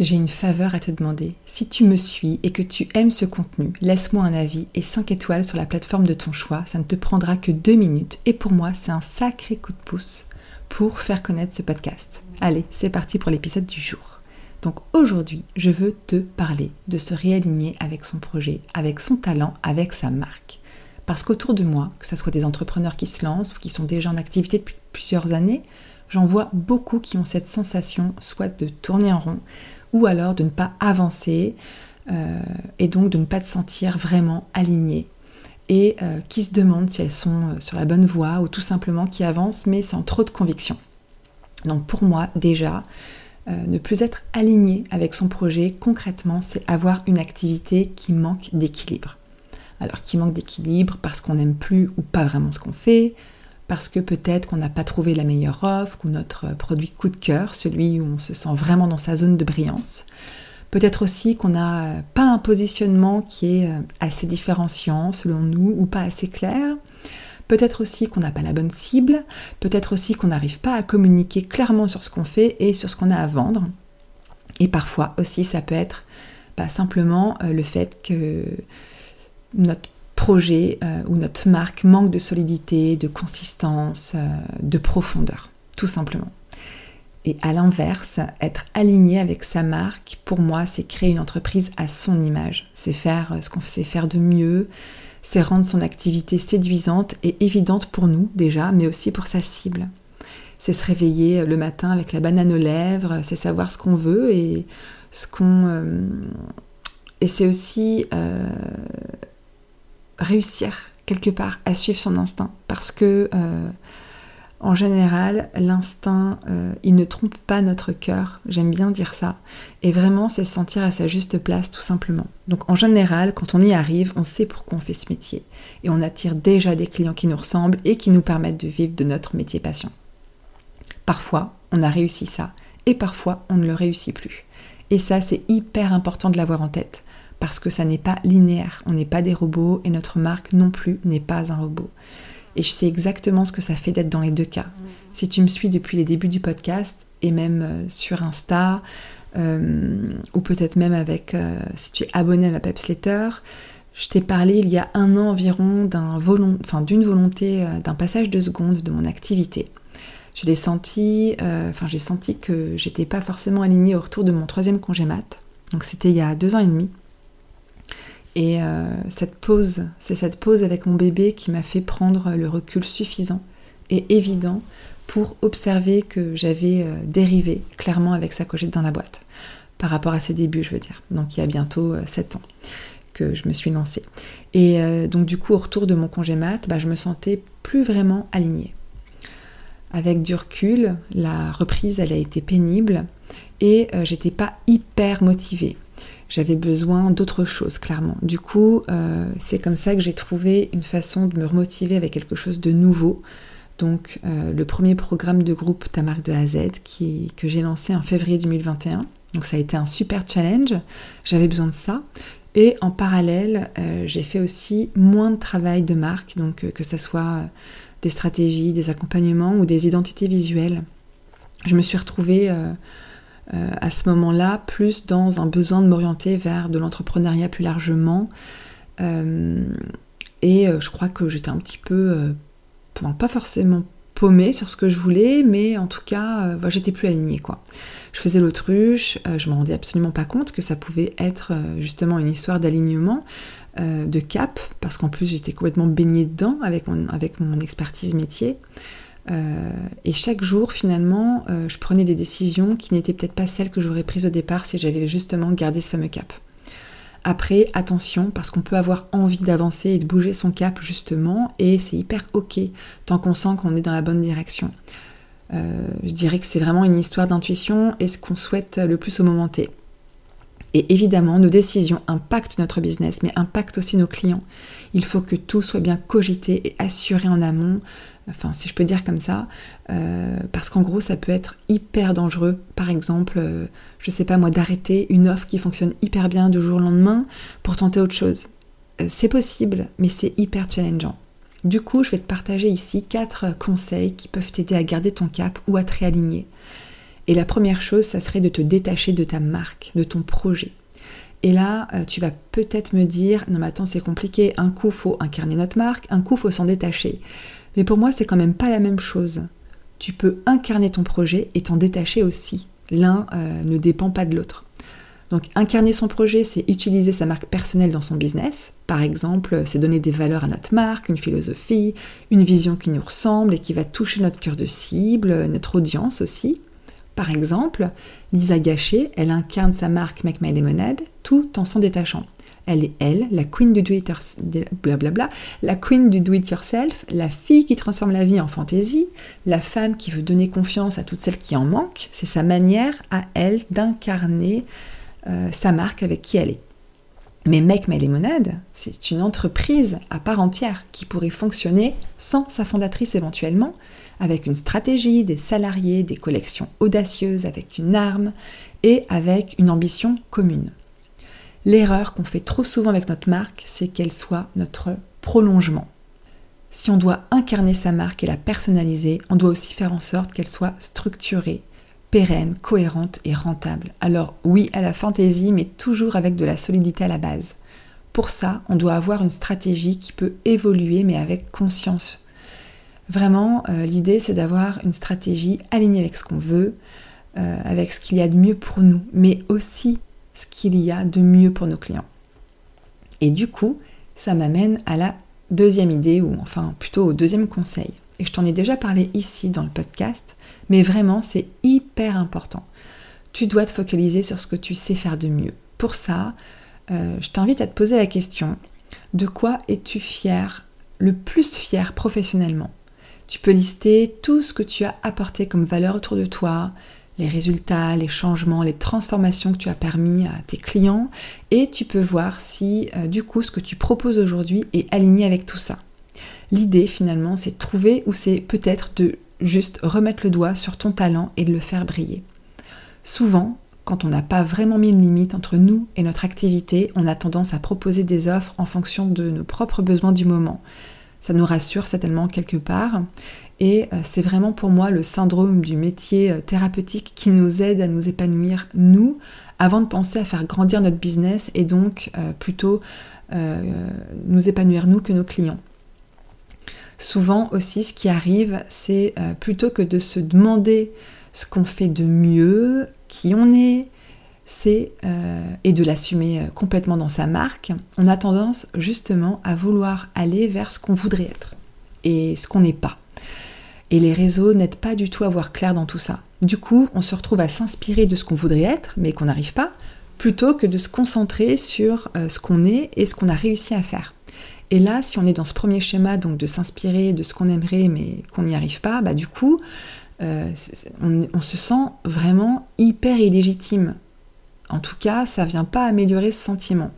J'ai une faveur à te demander. Si tu me suis et que tu aimes ce contenu, laisse-moi un avis et 5 étoiles sur la plateforme de ton choix. Ça ne te prendra que 2 minutes. Et pour moi, c'est un sacré coup de pouce pour faire connaître ce podcast. Allez, c'est parti pour l'épisode du jour. Donc aujourd'hui, je veux te parler de se réaligner avec son projet, avec son talent, avec sa marque. Parce qu'autour de moi, que ce soit des entrepreneurs qui se lancent ou qui sont déjà en activité depuis plusieurs années, j'en vois beaucoup qui ont cette sensation soit de tourner en rond, ou alors de ne pas avancer euh, et donc de ne pas te sentir vraiment aligné et euh, qui se demandent si elles sont euh, sur la bonne voie ou tout simplement qui avancent mais sans trop de conviction. Donc pour moi déjà, ne plus être aligné avec son projet concrètement, c'est avoir une activité qui manque d'équilibre. Alors qui manque d'équilibre parce qu'on n'aime plus ou pas vraiment ce qu'on fait, parce que peut-être qu'on n'a pas trouvé la meilleure offre ou notre produit coup de cœur, celui où on se sent vraiment dans sa zone de brillance. Peut-être aussi qu'on n'a pas un positionnement qui est euh, assez différenciant selon nous ou pas assez clair. Peut-être aussi qu'on n'a pas la bonne cible. Peut-être aussi qu'on n'arrive pas à communiquer clairement sur ce qu'on fait et sur ce qu'on a à vendre. Et parfois aussi ça peut être bah, simplement euh, le fait que notre projet euh, notre marque manque de solidité, de consistance, euh, de profondeur, tout simplement. Et à l'inverse, être aligné avec sa marque, pour moi, c'est créer une entreprise à son image. C'est faire euh, ce qu'on sait faire de mieux, c'est rendre son activité séduisante et évidente pour nous déjà, mais aussi pour sa cible. C'est se réveiller le matin avec la banane aux lèvres, c'est savoir ce qu'on veut et ce qu'on... et c'est aussi réussir quelque part à suivre son instinct. Parce que euh, en général l'instinct euh, il ne trompe pas notre cœur. J'aime bien dire ça. Et vraiment c'est se sentir à sa juste place tout simplement. Donc en général quand on y arrive on sait pourquoi on fait ce métier. Et on attire déjà des clients qui nous ressemblent et qui nous permettent de vivre de notre métier passion. Parfois on a réussi ça. Et parfois on ne le réussit plus. Et ça c'est hyper important de l'avoir en tête parce que ça n'est pas linéaire. On n'est pas des robots et notre marque non plus n'est pas un robot. Et je sais exactement ce que ça fait d'être dans les deux cas. Si tu me suis depuis les débuts du podcast et même euh, sur Insta, euh, ou peut-être même avec, euh, si tu es abonné à ma Pepsletter, je t'ai parlé il y a un an environ d'une volonté, d'un passage de seconde de mon activité. Je l'ai senti, enfin j'ai senti que j'étais pas forcément alignée au retour de mon troisième congé mat. Donc c'était il y a deux ans et demi. Et euh, cette pause, c'est cette pause avec mon bébé qui m'a fait prendre le recul suffisant et évident pour observer que j'avais euh, dérivé clairement avec sa cochette dans la boîte. Par rapport à ses débuts, je veux dire. Donc il y a bientôt 7 euh, ans que je me suis lancée. Et donc du coup, au retour de mon congé mat, bah, je me sentais plus vraiment alignée. Avec du recul, la reprise, elle a été pénible et j'étais pas hyper motivée j'avais besoin d'autre chose, clairement. Du coup, euh, c'est comme ça que j'ai trouvé une façon de me remotiver avec quelque chose de nouveau. Donc, euh, le premier programme de groupe Ta marque de A à Z que j'ai lancé en février 2021. Donc, ça a été un super challenge. J'avais besoin de ça. Et en parallèle, euh, j'ai fait aussi moins de travail de marque, donc que ce soit des stratégies, des accompagnements ou des identités visuelles. Je me suis retrouvée euh, à ce moment-là, plus dans un besoin de m'orienter vers de l'entrepreneuriat plus largement. Euh, et euh, je crois que j'étais un petit peu, pas forcément paumée sur ce que je voulais, mais en tout cas, j'étais plus alignée quoi. Je faisais l'autruche, je me rendais absolument pas compte que ça pouvait être justement une histoire d'alignement, de cap, parce qu'en plus j'étais complètement baignée dedans avec avec mon expertise métier. Euh, et chaque jour, finalement, euh, je prenais des décisions qui n'étaient peut-être pas celles que j'aurais prises au départ si j'avais justement gardé ce fameux cap. Après, attention, parce qu'on peut avoir envie d'avancer et de bouger son cap justement, et c'est hyper ok tant qu'on sent qu'on est dans la bonne direction. je dirais que c'est vraiment une histoire d'intuition et ce qu'on souhaite le plus au moment T. Et évidemment, nos décisions impactent notre business, mais impactent aussi nos clients. Il faut que tout soit bien cogité et assuré en amont, enfin si je peux dire comme ça, euh, parce qu'en gros ça peut être hyper dangereux. Par exemple, euh, je sais pas moi, d'arrêter une offre qui fonctionne hyper bien du jour au lendemain pour tenter autre chose. Euh, c'est possible, mais c'est hyper challengeant. Du coup, je vais te partager ici quatre conseils qui peuvent t'aider à garder ton cap ou à te réaligner. Et la première chose, ça serait de te détacher de ta marque, de ton projet. Et là, euh, tu vas peut-être me dire, non mais attends, c'est compliqué, un coup faut incarner notre marque, un coup faut s'en détacher. Mais pour moi, c'est quand même pas la même chose. Tu peux incarner ton projet et t'en détacher aussi. L'un euh, ne dépend pas de l'autre. Donc incarner son projet, c'est utiliser sa marque personnelle dans son business. Par exemple, c'est donner des valeurs à notre marque, une philosophie, une vision qui nous ressemble et qui va toucher notre cœur de cible, notre audience aussi. Par exemple, Lisa Gachet, elle incarne sa marque Make My Lemonade tout en s'en détachant. Elle est elle, la queen du do it blablabla, la queen du do it yourself, la fille qui transforme la vie en fantaisie, la femme qui veut donner confiance à toutes celles qui en manquent. C'est sa manière à elle d'incarner euh, sa marque avec qui elle est. Mais Make My Lemonade, c'est une entreprise à part entière qui pourrait fonctionner sans sa fondatrice éventuellement, avec une stratégie, des salariés, des collections audacieuses, avec une arme et avec une ambition commune. L'erreur qu'on fait trop souvent avec notre marque, c'est qu'elle soit notre prolongement. Si on doit incarner sa marque et la personnaliser, on doit aussi faire en sorte qu'elle soit structurée, pérenne, cohérente et rentable. Alors oui à la fantaisie, mais toujours avec de la solidité à la base. Pour ça, on doit avoir une stratégie qui peut évoluer, mais avec conscience, Vraiment, euh, l'idée, c'est d'avoir une stratégie alignée avec ce qu'on veut, euh, avec ce qu'il y a de mieux pour nous, mais aussi ce qu'il y a de mieux pour nos clients. Et du coup, ça m'amène à la deuxième idée, ou enfin plutôt au deuxième conseil. Et je t'en ai déjà parlé ici dans le podcast, mais vraiment, c'est hyper important. Tu dois te focaliser sur ce que tu sais faire de mieux. Pour ça, euh, je t'invite à te poser la question, de quoi es-tu fier, le plus fier professionnellement? Tu peux lister tout ce que tu as apporté comme valeur autour de toi, les résultats, les changements, les transformations que tu as permis à tes clients et tu peux voir si euh, du coup ce que tu proposes aujourd'hui est aligné avec tout ça. L'idée finalement c'est de trouver ou c'est peut-être de juste remettre le doigt sur ton talent et de le faire briller. Souvent, quand on n'a pas vraiment mis une limite entre nous et notre activité, on a tendance à proposer des offres en fonction de nos propres besoins du moment ça nous rassure certainement quelque part. Et euh, c'est vraiment pour moi le syndrome du métier euh, thérapeutique qui nous aide à nous épanouir, nous, avant de penser à faire grandir notre business et donc euh, plutôt nous épanouir nous que nos clients. Souvent aussi, ce qui arrive, c'est plutôt que de se demander ce qu'on fait de mieux, qui on est, c'est et de l'assumer complètement dans sa marque, on a tendance justement à vouloir aller vers ce qu'on voudrait être et ce qu'on n'est pas. Et les réseaux n'aident pas du tout à voir clair dans tout ça. Du coup, on se retrouve à s'inspirer de ce qu'on voudrait être, mais qu'on n'arrive pas, plutôt que de se concentrer sur euh, ce qu'on est et ce qu'on a réussi à faire. Et là, si on est dans ce premier schéma, donc de s'inspirer de ce qu'on aimerait, mais qu'on n'y arrive pas, bah du coup, on, on, se sent vraiment hyper illégitime en tout cas, ça ne vient pas améliorer ce sentiment.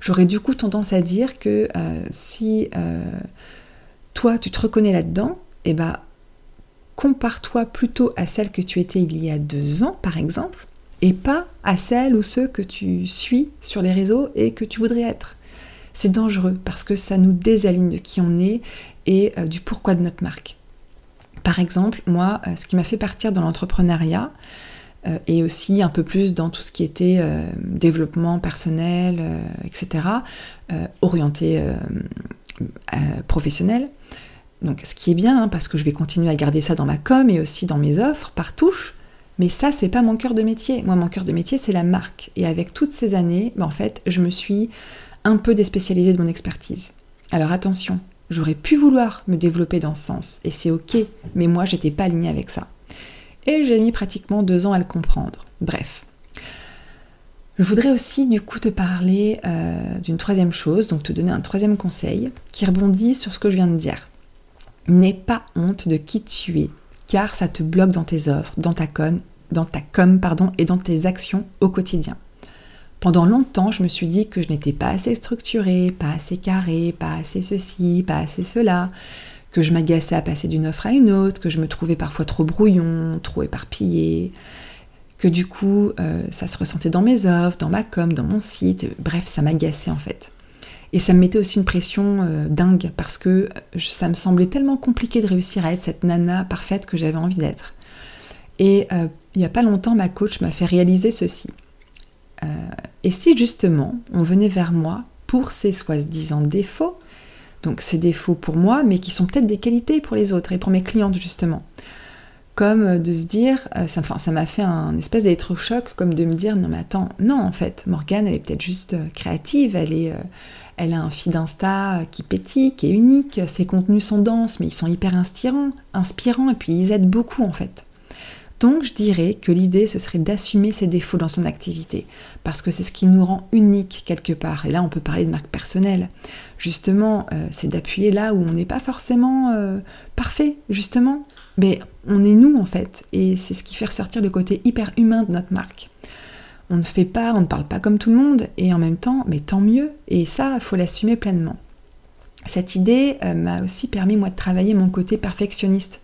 J'aurais du coup tendance à dire que euh, si euh, toi tu te reconnais là-dedans, eh ben compare-toi plutôt à celle que tu étais il y a deux ans, par exemple, et pas à celle ou ceux que tu suis sur les réseaux et que tu voudrais être. C'est dangereux parce que ça nous désaligne de qui on est et euh, du pourquoi de notre marque. Par exemple, moi, ce qui m'a fait partir dans l'entrepreneuriat, euh, et aussi un peu plus dans tout ce qui était euh, développement personnel, euh, etc., orienté professionnel. Donc ce qui est bien, hein, parce que je vais continuer à garder ça dans ma com et aussi dans mes offres par touche, mais ça, c'est pas mon cœur de métier. Moi, mon cœur de métier, c'est la marque. Et avec toutes ces années, ben, en fait, je me suis un peu déspécialisée de mon expertise. Alors attention, j'aurais pu vouloir me développer dans ce sens, et c'est ok, mais moi, j'étais pas alignée avec ça et j'ai mis pratiquement deux ans à le comprendre. Bref. Je voudrais aussi du coup te parler euh, d'une troisième chose, donc te donner un troisième conseil qui rebondit sur ce que je viens de dire. N'aie pas honte de qui tu es, car ça te bloque dans tes offres, dans ta com, dans ta com pardon, et dans tes actions au quotidien. Pendant longtemps, je me suis dit que je n'étais pas assez structurée, pas assez carrée, pas assez ceci, pas assez cela, que je m'agaçais à passer d'une offre à une autre, que je me trouvais parfois trop brouillon, trop éparpillée, que du coup, euh, ça se ressentait dans mes offres, dans ma com, dans mon site, bref, ça m'agaçait en fait. Et ça me mettait aussi une pression euh, dingue parce que ça me semblait tellement compliqué de réussir à être cette nana parfaite que j'avais envie d'être. Et euh, il n'y a pas longtemps, ma coach m'a fait réaliser ceci. et si justement on venait vers moi pour ces soi-disant défauts, donc ces défauts pour moi, mais qui sont peut-être des qualités pour les autres et pour mes clientes justement. Comme de se dire, ça m'a fait un espèce d'électrochoc, comme de me dire, non mais attends, non en fait, Morgane elle est peut-être juste créative, elle est, elle a un feed Insta qui pétille, qui est unique, ses contenus sont denses, mais ils sont hyper inspirants, inspirants et puis ils aident beaucoup en fait. Donc je dirais que l'idée ce serait d'assumer ses défauts dans son activité, parce que c'est ce qui nous rend unique quelque part. Et là on peut parler de marque personnelle. Justement, euh, c'est d'appuyer là où on n'est pas forcément euh, parfait, justement. Mais on est nous en fait, et c'est ce qui fait ressortir le côté hyper humain de notre marque on ne fait pas, on ne parle pas comme tout le monde, et en même temps, mais tant mieux, et ça, il faut l'assumer pleinement. Cette idée euh, m'a aussi permis, moi, de travailler mon côté perfectionniste.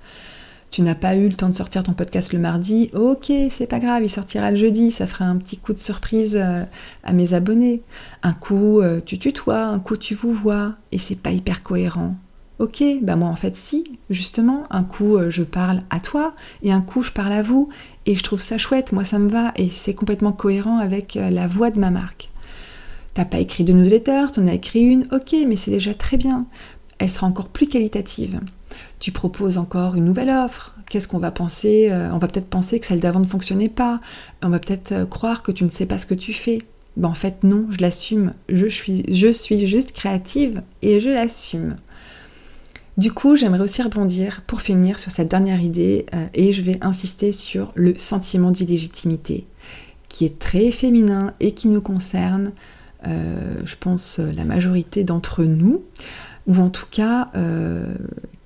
Tu n'as pas eu le temps de sortir ton podcast le mardi, ok, c'est pas grave, il sortira le jeudi, ça fera un petit coup de surprise euh, à mes abonnés. Un coup, euh, tu tutoies, un coup, tu vous vois, et c'est pas hyper cohérent. Ok, bah moi en fait si, justement, un coup je parle à toi et un coup je parle à vous et je trouve ça chouette, moi ça me va et c'est complètement cohérent avec euh, la voix de ma marque. T'as pas écrit de newsletter, t'en as écrit une, ok, mais c'est déjà très bien. Elle sera encore plus qualitative. Tu proposes encore une nouvelle offre. Qu'est-ce qu'on va penser euh, On va peut-être penser que celle d'avant ne fonctionnait pas. On va peut-être euh, croire que tu ne sais pas ce que tu fais. Ben, en fait, non, je l'assume. Je suis, je suis juste créative et je l'assume. Du coup, j'aimerais aussi rebondir pour finir sur cette dernière idée euh, et je vais insister sur le sentiment d'illégitimité qui est très féminin et qui nous concerne, euh, je pense, la majorité d'entre nous, ou en tout cas euh,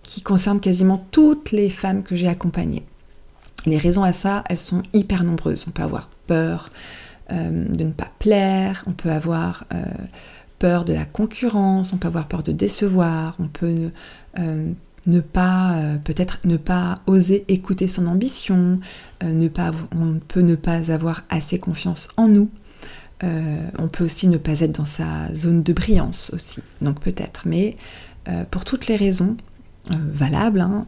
qui concerne quasiment toutes les femmes que j'ai accompagnées. Les raisons à ça, elles sont hyper nombreuses. On peut avoir peur de ne pas plaire, on peut avoir peur de la concurrence, on peut avoir peur de décevoir, on peut euh, ne pas euh, peut-être ne pas oser écouter son ambition, euh, on peut ne pas avoir assez confiance en nous. on peut aussi ne pas être dans sa zone de brillance aussi, donc peut-être. Mais pour toutes les raisons valables, hein,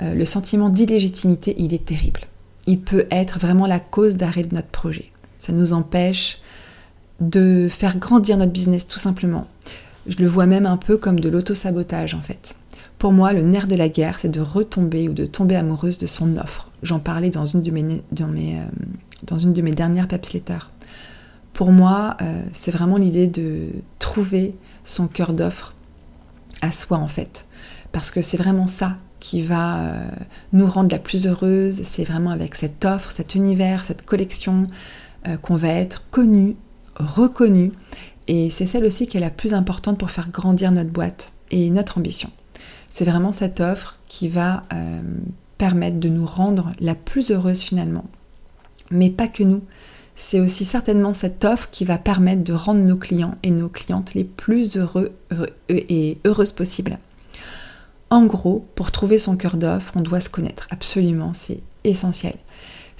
le sentiment d'illégitimité, il est terrible. Il peut être vraiment la cause d'arrêt de notre projet. Ça nous empêche de faire grandir notre business tout simplement. Je le vois même un peu comme de l'auto-sabotage en fait. Pour moi, le nerf de la guerre, c'est de retomber ou de tomber amoureuse de son offre. J'en parlais dans une de mes, dans mes, euh, dans une de mes dernières pepsletters. Pour moi, euh, c'est vraiment l'idée de trouver son cœur d'offre à soi en fait. Parce que c'est vraiment ça qui va euh, nous rendre la plus heureuse. C'est vraiment avec cette offre, cet univers, cette collection qu'on va être connu, reconnu. Et c'est celle aussi qui est la plus importante pour faire grandir notre boîte et notre ambition. C'est vraiment cette offre qui va euh, permettre de nous rendre la plus heureuse finalement. Mais pas que nous. C'est aussi certainement cette offre qui va permettre de rendre nos clients et nos clientes les plus heureux, et heureuses possibles. En gros, pour trouver son cœur d'offre, on doit se connaître. Absolument, c'est essentiel.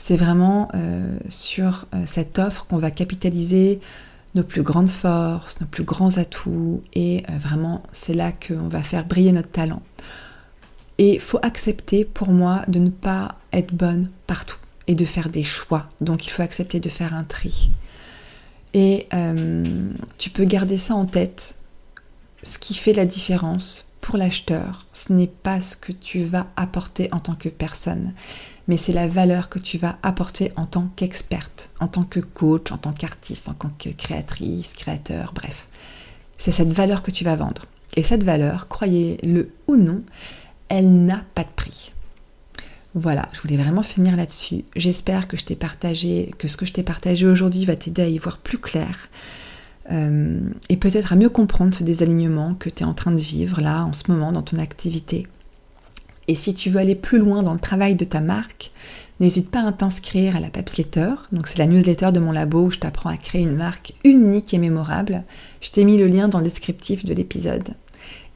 C'est vraiment euh, sur euh, cette offre qu'on va capitaliser nos plus grandes forces, nos plus grands atouts, et euh, vraiment c'est là qu'on va faire briller notre talent. Et il faut accepter pour moi de ne pas être bonne partout et de faire des choix. Donc il faut accepter de faire un tri. Et tu peux garder ça en tête. Ce qui fait la différence l'acheteur, ce n'est pas ce que tu vas apporter en tant que personne, mais c'est la valeur que tu vas apporter en tant qu'experte, en tant que coach, en tant qu'artiste, en tant que créatrice, créateur, bref. C'est cette valeur que tu vas vendre. Et cette valeur, croyez-le ou non, elle n'a pas de prix. Voilà, je voulais vraiment finir là-dessus. J'espère que je t'ai partagé, que ce que je t'ai partagé aujourd'hui va t'aider à y voir plus clair. Euh, et peut-être à mieux comprendre ce désalignement que tu es en train de vivre là en ce moment dans ton activité Et si tu veux aller plus loin dans le travail de ta marque, n'hésite pas à t'inscrire à la Pepsletter. Donc c'est la newsletter de mon labo où je t'apprends à créer une marque unique et mémorable. Je t'ai mis le lien dans le descriptif de l'épisode.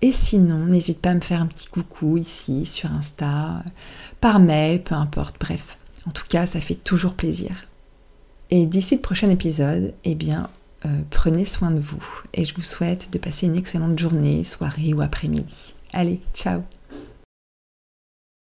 Et sinon, n'hésite pas à me faire un petit coucou ici sur Insta, par mail, peu importe, bref. En tout cas, ça fait toujours plaisir. Et d'ici le prochain épisode, eh bien, euh, prenez soin de vous et je vous souhaite de passer une excellente journée, soirée ou après-midi. Allez, ciao